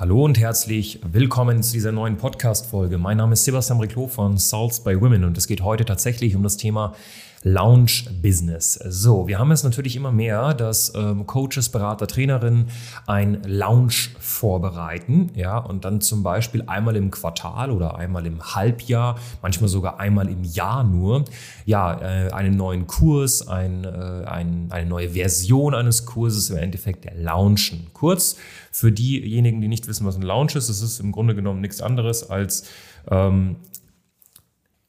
Hallo und herzlich willkommen zu dieser neuen Podcast-Folge. Mein Name ist Sebastian Riclo von Salts by Women und es geht heute tatsächlich um das Thema Lounge Business. So, wir haben es natürlich immer mehr, dass ähm, Coaches, Berater, Trainerinnen ein Lounge vorbereiten, ja, und dann zum Beispiel einmal im Quartal oder einmal im Halbjahr, manchmal sogar einmal im Jahr nur, ja, äh, einen neuen Kurs, ein, äh, ein, eine neue Version eines Kurses, im Endeffekt der Launchen. Kurz für diejenigen, die nicht wissen, was ein Lounge ist, es ist im Grunde genommen nichts anderes als ähm,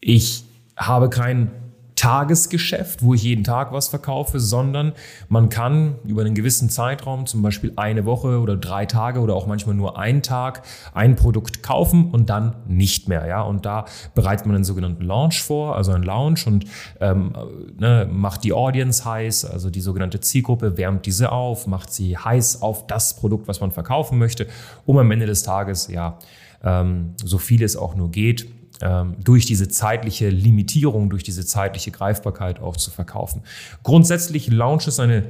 ich habe kein Tagesgeschäft, wo ich jeden Tag was verkaufe, sondern man kann über einen gewissen Zeitraum, zum Beispiel eine Woche oder drei Tage oder auch manchmal nur einen Tag, ein Produkt kaufen und dann nicht mehr. Ja? Und da bereitet man einen sogenannten Launch vor, also ein Launch und ähm, ne, macht die Audience heiß, also die sogenannte Zielgruppe, wärmt diese auf, macht sie heiß auf das Produkt, was man verkaufen möchte, um am Ende des Tages ja ähm, so viel es auch nur geht, durch diese zeitliche Limitierung, durch diese zeitliche Greifbarkeit auch zu verkaufen. Grundsätzlich Launch ist eine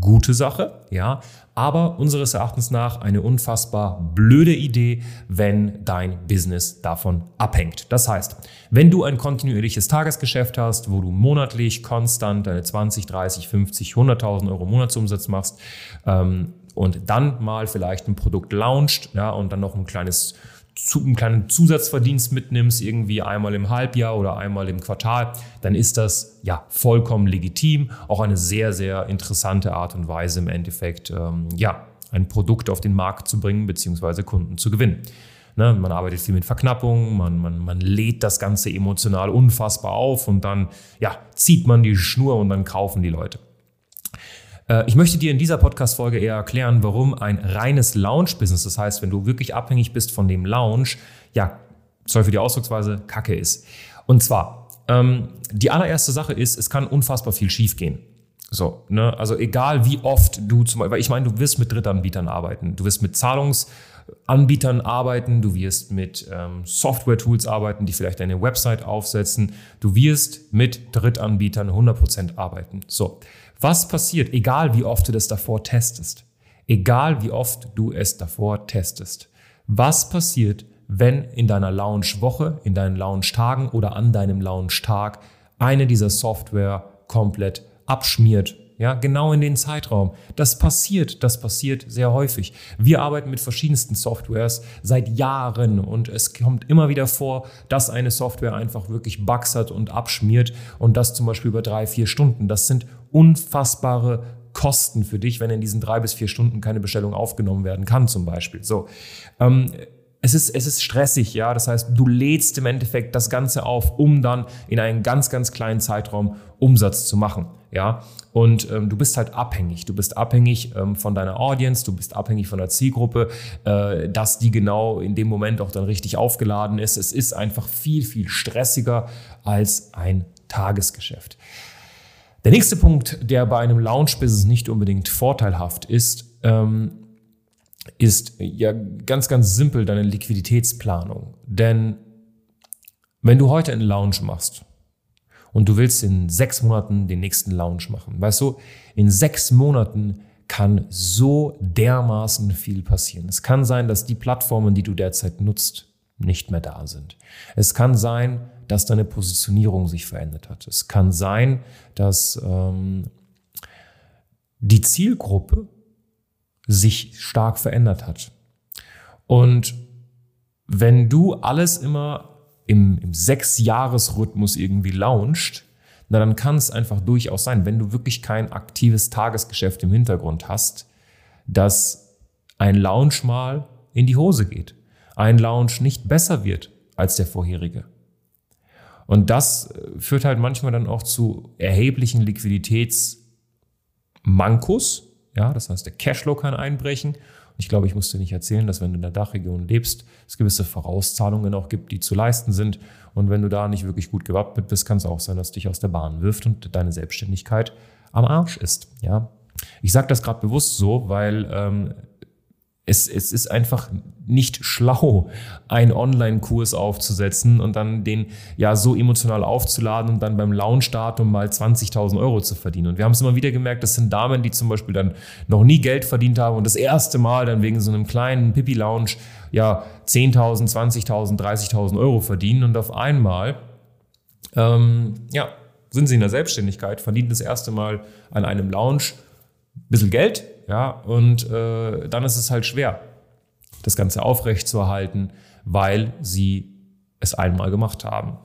gute Sache, ja, aber unseres Erachtens nach eine unfassbar blöde Idee, wenn dein Business davon abhängt. Das heißt, wenn du ein kontinuierliches Tagesgeschäft hast, wo du monatlich konstant deine 20, 30, 50, 100.000 Euro Monatsumsatz machst ähm, und dann mal vielleicht ein Produkt launcht ja, und dann noch ein kleines zu, einen kleinen Zusatzverdienst mitnimmst, irgendwie einmal im Halbjahr oder einmal im Quartal, dann ist das ja vollkommen legitim. Auch eine sehr, sehr interessante Art und Weise im Endeffekt, ähm, ja, ein Produkt auf den Markt zu bringen, beziehungsweise Kunden zu gewinnen. Ne, man arbeitet viel mit Verknappung, man, man, man lädt das Ganze emotional unfassbar auf und dann ja, zieht man die Schnur und dann kaufen die Leute. Äh, ich möchte dir in dieser Podcast-Folge eher erklären, warum ein reines Lounge-Business, das heißt, wenn du wirklich abhängig bist von dem Lounge, ja, sorry für die Ausdrucksweise, Kacke ist. Und zwar, ähm, die allererste Sache ist, es kann unfassbar viel schiefgehen. So, ne? Also egal wie oft du zum Beispiel, weil ich meine, du wirst mit Drittanbietern arbeiten, du wirst mit Zahlungsanbietern arbeiten, du wirst mit ähm, Software-Tools arbeiten, die vielleicht deine Website aufsetzen, du wirst mit Drittanbietern 100% arbeiten. So, was passiert, egal wie oft du das davor testest? Egal wie oft du es davor testest. Was passiert, wenn in deiner Launch-Woche, in deinen Launch-Tagen oder an deinem Launch-Tag eine dieser Software komplett abschmiert ja, genau in den Zeitraum. Das passiert, das passiert sehr häufig. Wir arbeiten mit verschiedensten Softwares seit Jahren und es kommt immer wieder vor, dass eine Software einfach wirklich Bugs hat und abschmiert und das zum Beispiel über drei, vier Stunden. Das sind unfassbare Kosten für dich, wenn in diesen drei bis vier Stunden keine Bestellung aufgenommen werden kann, zum Beispiel. So. Ähm, es ist, es ist stressig, ja. Das heißt, du lädst im Endeffekt das Ganze auf, um dann in einem ganz, ganz kleinen Zeitraum Umsatz zu machen, ja. Und ähm, du bist halt abhängig. Du bist abhängig ähm, von deiner Audience, du bist abhängig von der Zielgruppe, äh, dass die genau in dem Moment auch dann richtig aufgeladen ist. Es ist einfach viel, viel stressiger als ein Tagesgeschäft. Der nächste Punkt, der bei einem Lounge-Business nicht unbedingt vorteilhaft ist, ähm, ist ja ganz, ganz simpel deine Liquiditätsplanung. Denn wenn du heute einen Lounge machst und du willst in sechs Monaten den nächsten Lounge machen, weißt du, in sechs Monaten kann so dermaßen viel passieren. Es kann sein, dass die Plattformen, die du derzeit nutzt, nicht mehr da sind. Es kann sein, dass deine Positionierung sich verändert hat. Es kann sein, dass ähm, die Zielgruppe sich stark verändert hat. Und wenn du alles immer im, im Sechs-Jahres-Rhythmus irgendwie launcht, na dann kann es einfach durchaus sein, wenn du wirklich kein aktives Tagesgeschäft im Hintergrund hast, dass ein Launch mal in die Hose geht. Ein Launch nicht besser wird als der vorherige. Und das äh, führt halt manchmal dann auch zu erheblichen Liquiditätsmankos, ja, das heißt, der Cashflow kann einbrechen Ich glaube, ich muss dir nicht erzählen, dass wenn du in der Dachregion lebst, es gewisse Vorauszahlungen auch gibt, die zu leisten sind. Und wenn du da nicht wirklich gut gewappnet bist, kann es auch sein, dass dich aus der Bahn wirft und deine Selbstständigkeit am Arsch ist. Ja, ich sage das gerade bewusst so, weil ähm, es, es ist einfach nicht schlau, einen Online-Kurs aufzusetzen und dann den ja so emotional aufzuladen und dann beim Launch-Datum mal 20.000 Euro zu verdienen. Und wir haben es immer wieder gemerkt, das sind Damen, die zum Beispiel dann noch nie Geld verdient haben und das erste Mal dann wegen so einem kleinen Pipi-Lounge ja 10.000, 20.000, 30.000 Euro verdienen und auf einmal ähm, ja, sind sie in der Selbstständigkeit, verdienen das erste Mal an einem Lounge ein bisschen Geld ja, und äh, dann ist es halt schwer, das Ganze aufrechtzuerhalten, weil sie es einmal gemacht haben.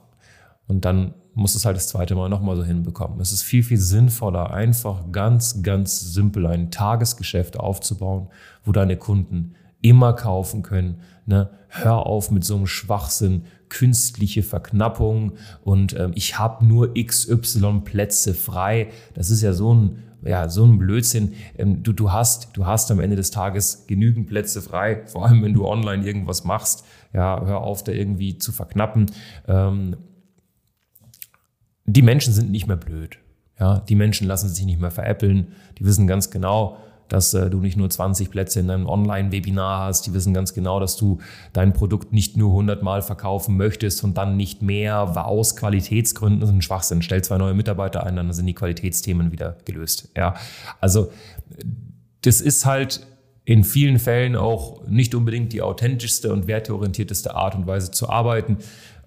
Und dann muss es halt das zweite Mal nochmal so hinbekommen. Es ist viel, viel sinnvoller, einfach ganz, ganz simpel ein Tagesgeschäft aufzubauen, wo deine Kunden immer kaufen können. Ne? Hör auf mit so einem Schwachsinn, künstliche Verknappung und ähm, ich habe nur XY Plätze frei. Das ist ja so ein ja, so ein Blödsinn. Ähm, du, du, hast, du hast am Ende des Tages genügend Plätze frei, vor allem wenn du online irgendwas machst. Ja, hör auf, da irgendwie zu verknappen. Ähm, die Menschen sind nicht mehr blöd. Ja, die Menschen lassen sich nicht mehr veräppeln. Die wissen ganz genau, dass äh, du nicht nur 20 Plätze in deinem Online-Webinar hast. Die wissen ganz genau, dass du dein Produkt nicht nur 100 Mal verkaufen möchtest und dann nicht mehr aus Qualitätsgründen. Das ist ein Schwachsinn. Stell zwei neue Mitarbeiter ein, dann sind die Qualitätsthemen wieder gelöst. Ja, also das ist halt in vielen Fällen auch nicht unbedingt die authentischste und werteorientierteste Art und Weise zu arbeiten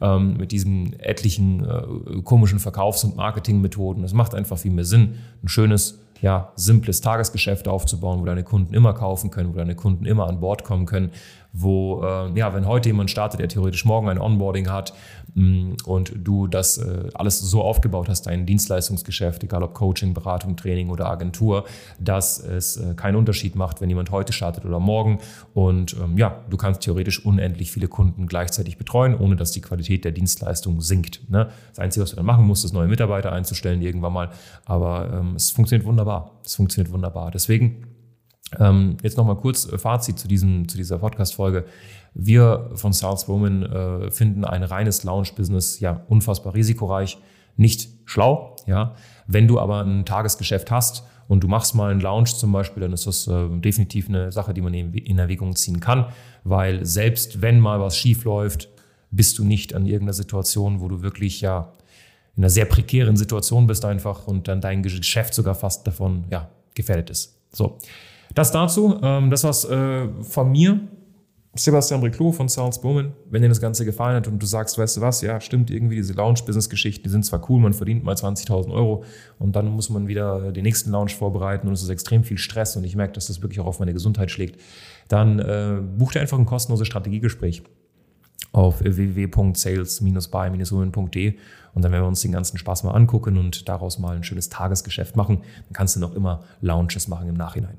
ähm, mit diesen etlichen äh, komischen Verkaufs- und Marketingmethoden. Das macht einfach viel mehr Sinn. Ein schönes ja, simples Tagesgeschäft aufzubauen, wo deine Kunden immer kaufen können, wo deine Kunden immer an Bord kommen können, wo, äh, ja, wenn heute jemand startet, der theoretisch morgen ein Onboarding hat mh, mm, und du das äh, alles so aufgebaut hast, dein Dienstleistungsgeschäft, egal ob Coaching, Beratung, Training oder Agentur, dass es äh, keinen Unterschied macht, wenn jemand heute startet oder morgen. Und ähm, ja, du kannst theoretisch unendlich viele Kunden gleichzeitig betreuen, ohne dass die Qualität der Dienstleistung sinkt. Ne? Das Einzige, was du dann machen musst, ist neue Mitarbeiter einzustellen irgendwann mal. Aber ähm, es funktioniert wunderbar. Es funktioniert wunderbar. Deswegen ähm, jetzt nochmal kurz äh, Fazit zu, diesem, zu dieser Podcast-Folge. Wir von Saleswoman äh, finden ein reines Lounge-Business ja unfassbar risikoreich, nicht schlau. Ja, wenn du aber ein Tagesgeschäft hast und du machst mal einen Lounge zum Beispiel, dann ist das äh, definitiv eine Sache, die man in Erwägung ziehen kann, weil selbst wenn mal was schief läuft, bist du nicht an irgendeiner Situation, wo du wirklich ja in einer sehr prekären Situation bist einfach und dann dein Geschäft sogar fast davon ja gefährdet ist. So. Das dazu, ähm, das war's äh, von mir. Sebastian Briclot von Sounds Bowman. Wenn dir das Ganze gefallen hat und du sagst, weißt du was, ja, stimmt irgendwie, diese Lounge-Business-Geschichten, die sind zwar cool, man verdient mal 20.000 Euro und dann muss man wieder den nächsten Lounge vorbereiten und es ist extrem viel Stress und ich merke, dass das wirklich auch auf meine Gesundheit schlägt, dann äh, buch dir einfach ein kostenloses Strategiegespräch auf www.sales-by-women.de und dann werden wir uns den ganzen Spaß mal angucken und daraus mal ein schönes Tagesgeschäft machen. Dann kannst du noch immer Lounges machen im Nachhinein.